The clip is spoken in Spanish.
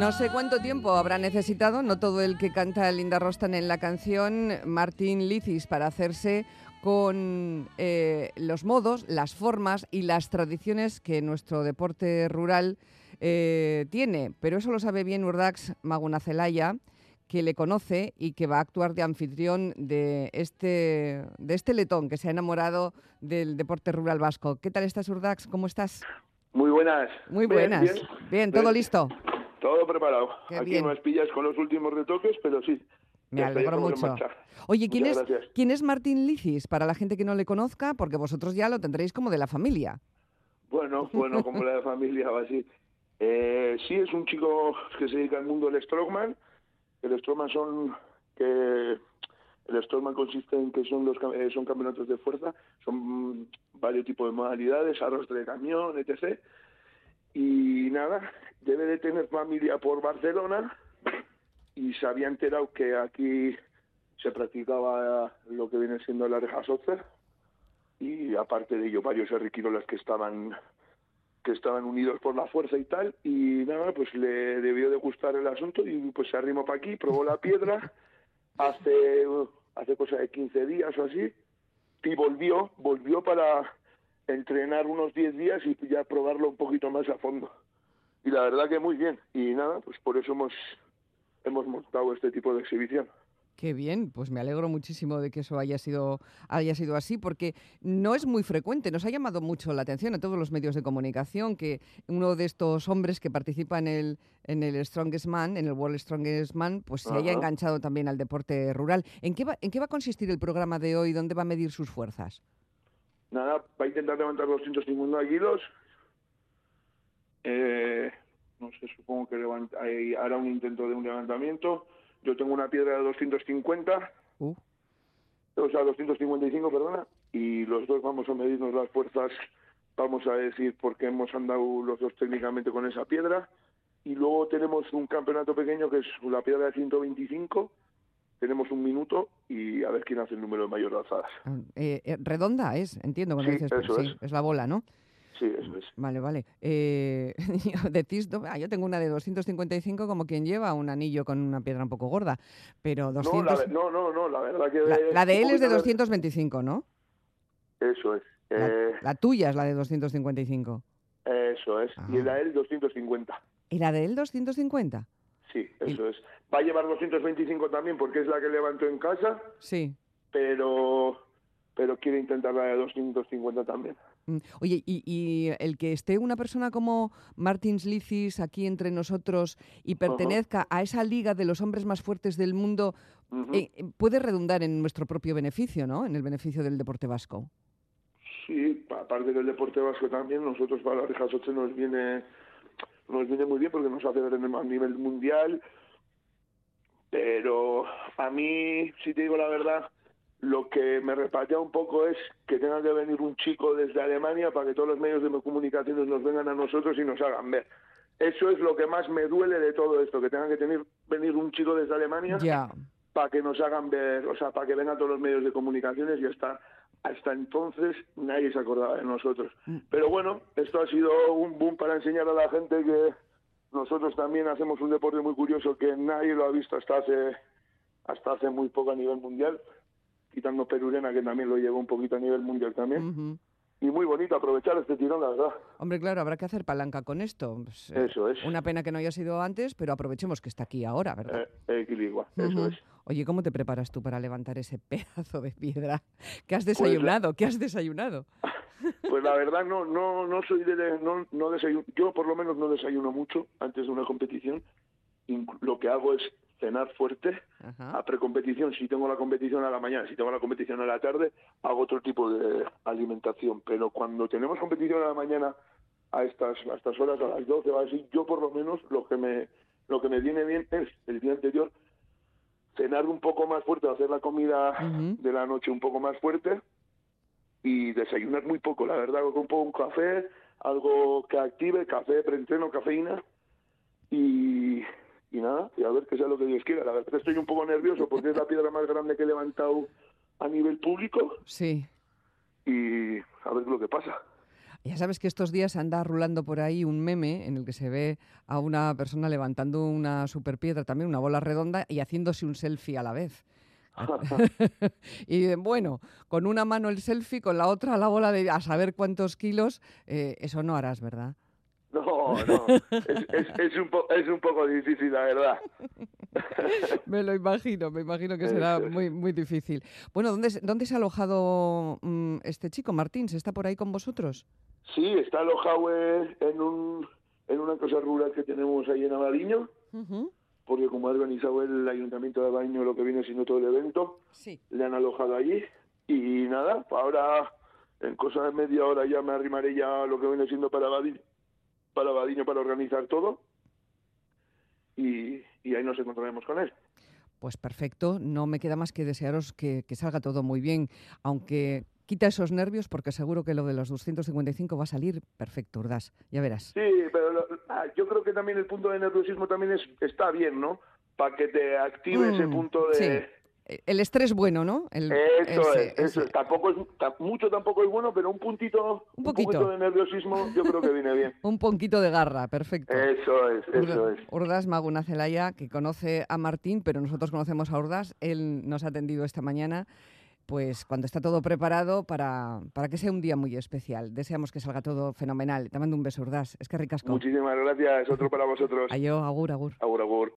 No sé cuánto tiempo habrá necesitado, no todo el que canta Linda Rostan en la canción, Martín Licis, para hacerse con eh, los modos, las formas y las tradiciones que nuestro deporte rural eh, tiene. Pero eso lo sabe bien Urdax Magunacelaya, que le conoce y que va a actuar de anfitrión de este, de este letón que se ha enamorado del deporte rural vasco. ¿Qué tal estás, Urdax? ¿Cómo estás? Muy buenas. Muy buenas. Bien, bien. ¿todo listo? Todo preparado. Aquí no pillas con los últimos retoques, pero sí. Me alegro mucho. Oye, ¿quién es, ¿quién es Martín Licis? Para la gente que no le conozca, porque vosotros ya lo tendréis como de la familia. Bueno, bueno, como la de familia o así. Eh, sí, es un chico que se dedica al mundo del strongman. El strongman son que el strongman consiste en que son los eh, son campeonatos de fuerza, son varios tipos de modalidades, arrastre de camión, etc. Y nada, debe de tener familia por Barcelona y se había enterado que aquí se practicaba lo que viene siendo la reja soccer y aparte de ello varios erriquirolas que estaban que estaban unidos por la fuerza y tal y nada pues le debió de gustar el asunto y pues se arrimó para aquí probó la piedra hace hace cosa de 15 días o así y volvió volvió para entrenar unos 10 días y ya probarlo un poquito más a fondo y la verdad que muy bien y nada pues por eso hemos hemos montado este tipo de exhibición. Qué bien, pues me alegro muchísimo de que eso haya sido, haya sido así, porque no es muy frecuente. Nos ha llamado mucho la atención a todos los medios de comunicación que uno de estos hombres que participa en el, en el Strongest Man, en el World Strongest Man, pues se haya enganchado también al deporte rural. ¿En qué, va, ¿En qué va a consistir el programa de hoy? ¿Dónde va a medir sus fuerzas? Nada, va a intentar levantar 250 kilos. Eh, no sé, supongo que levanta, hará un intento de un levantamiento. Yo tengo una piedra de 250, uh. o sea, 255, perdona, y los dos vamos a medirnos las fuerzas, vamos a decir por qué hemos andado los dos técnicamente con esa piedra. Y luego tenemos un campeonato pequeño que es la piedra de 125, tenemos un minuto y a ver quién hace el número de mayor alzadas. Ah, eh, eh, redonda es, entiendo cuando dices, sí, es la bola, ¿no? Sí, eso es. Vale, vale. Eh, decís, ah, yo tengo una de 255 como quien lleva un anillo con una piedra un poco gorda, pero 200... No, no, no, la verdad que... La, de él es de 225, ¿no? Eso es. Eh, la, tuya es la de 255. Eso es. Y la de él 250. ¿Y la de él 250? Sí, eso es. Va a llevar 225 también porque es la que levantó en casa. Sí. Pero, pero quiere intentar la de 250 también. Mm, oye, y, el que esté una persona como Martin Licis aquí entre nosotros y pertenezca a esa liga de los hombres más fuertes del mundo, eh, puede redundar en nuestro propio beneficio, ¿no? En el beneficio del deporte vasco. Sí, aparte del deporte vasco también, nosotros para la Reja nos viene, nos viene muy bien porque nos hace ver a nivel mundial. Pero a mí, si te digo la verdad, lo que me repatea un poco es que tenga que venir un chico desde Alemania para que todos los medios de comunicación nos vengan a nosotros y nos hagan ver. Eso es lo que más me duele de todo esto, que tenga que tener, venir un chico desde Alemania para que nos hagan ver, o sea, para que vengan todos los medios de comunicaciones y hasta, hasta entonces nadie se acordaba de nosotros. Mm. Pero bueno, esto ha sido un boom para enseñar a la gente que nosotros también hacemos un deporte muy curioso que nadie lo ha visto hasta hace, hasta hace muy poco a nivel mundial quitando Perurena, que también lo llevó un poquito a nivel mundial también. Y muy bonito aprovechar este tirón, la verdad. Hombre, claro, habrá que hacer palanca con esto. Pues, eh, eso es. Una pena que no haya sido antes, pero aprovechemos que está aquí ahora, ¿verdad? Eh, eso es. Oye, ¿cómo te preparas tú para levantar ese pedazo de piedra? ¿Qué has pues desayunado? ¿Qué has desayunado? Pues la verdad no no no soy de no, no desayuno, yo por lo menos no desayuno mucho antes de una competición. Lo que hago es cenar fuerte a precompetición. Si tengo la competición a la mañana, si tengo la competición a la tarde, hago otro tipo de alimentación. Pero cuando tenemos competición a la mañana, a estas, a estas horas, a las 12 va así, yo por lo menos lo que me lo que me viene bien es el día anterior cenar un poco más fuerte, hacer la comida de la noche un poco más fuerte y desayunar muy poco, la verdad, con un poco un café, algo que active, café, preentreno, cafeína y, y nada, y a ver que sea lo que Dios quiera. La verdad que estoy un poco nervioso porque es la piedra más grande que he levantado a nivel público. Sí. Y a ver lo que pasa. Ya sabes que estos días anda rulando por ahí un meme en el que se ve a una persona levantando una superpiedra, también una bola redonda, y haciéndose un selfie a la vez. y bueno, con una mano el selfie, con la otra la bola de a saber cuántos kilos, eh, eso no harás, ¿verdad? No, no, es, un es un poco difícil, la verdad. me lo imagino, me imagino que será muy, muy difícil. Bueno, ¿dónde, ¿dónde se ha alojado mm, este chico, Martín? ¿Se está por ahí con vosotros? Sí, está alojado en, un, en una cosa rural que tenemos ahí en Abadiño, porque como ha organizado el Ayuntamiento de Abadiño lo que viene siendo todo el evento, le han alojado allí y nada, ahora en cosa de media hora ya me arrimaré ya lo que viene siendo para Abadiño para Badiño para organizar todo y, ahí nos encontraremos con él. Pues perfecto, no me queda más que desearos que, salga todo muy bien, aunque quita esos nervios porque seguro que lo de los 255 va a salir perfecto, Urdas, ya verás. Sí, pero ah, yo creo que también el punto de nerviosismo también es, está bien, ¿no? Para que te active ese mm, punto de el estrés bueno, ¿no? eso es, eso Tampoco es, mucho tampoco es bueno, pero un puntito, un, poquito. de nerviosismo yo creo que viene bien. un poquito de garra, perfecto. Eso es, eso es. Urdas Maguna Celaya, que conoce a Martín, pero nosotros conocemos a Urdas, él nos ha atendido esta mañana pues cuando está todo preparado para, para que sea un día muy especial. Deseamos que salga todo fenomenal. Te mando un beso, Urdas. Es que ricasco. Muchísimas gracias. Otro para vosotros. Ayo, agur, agur. Agur, agur.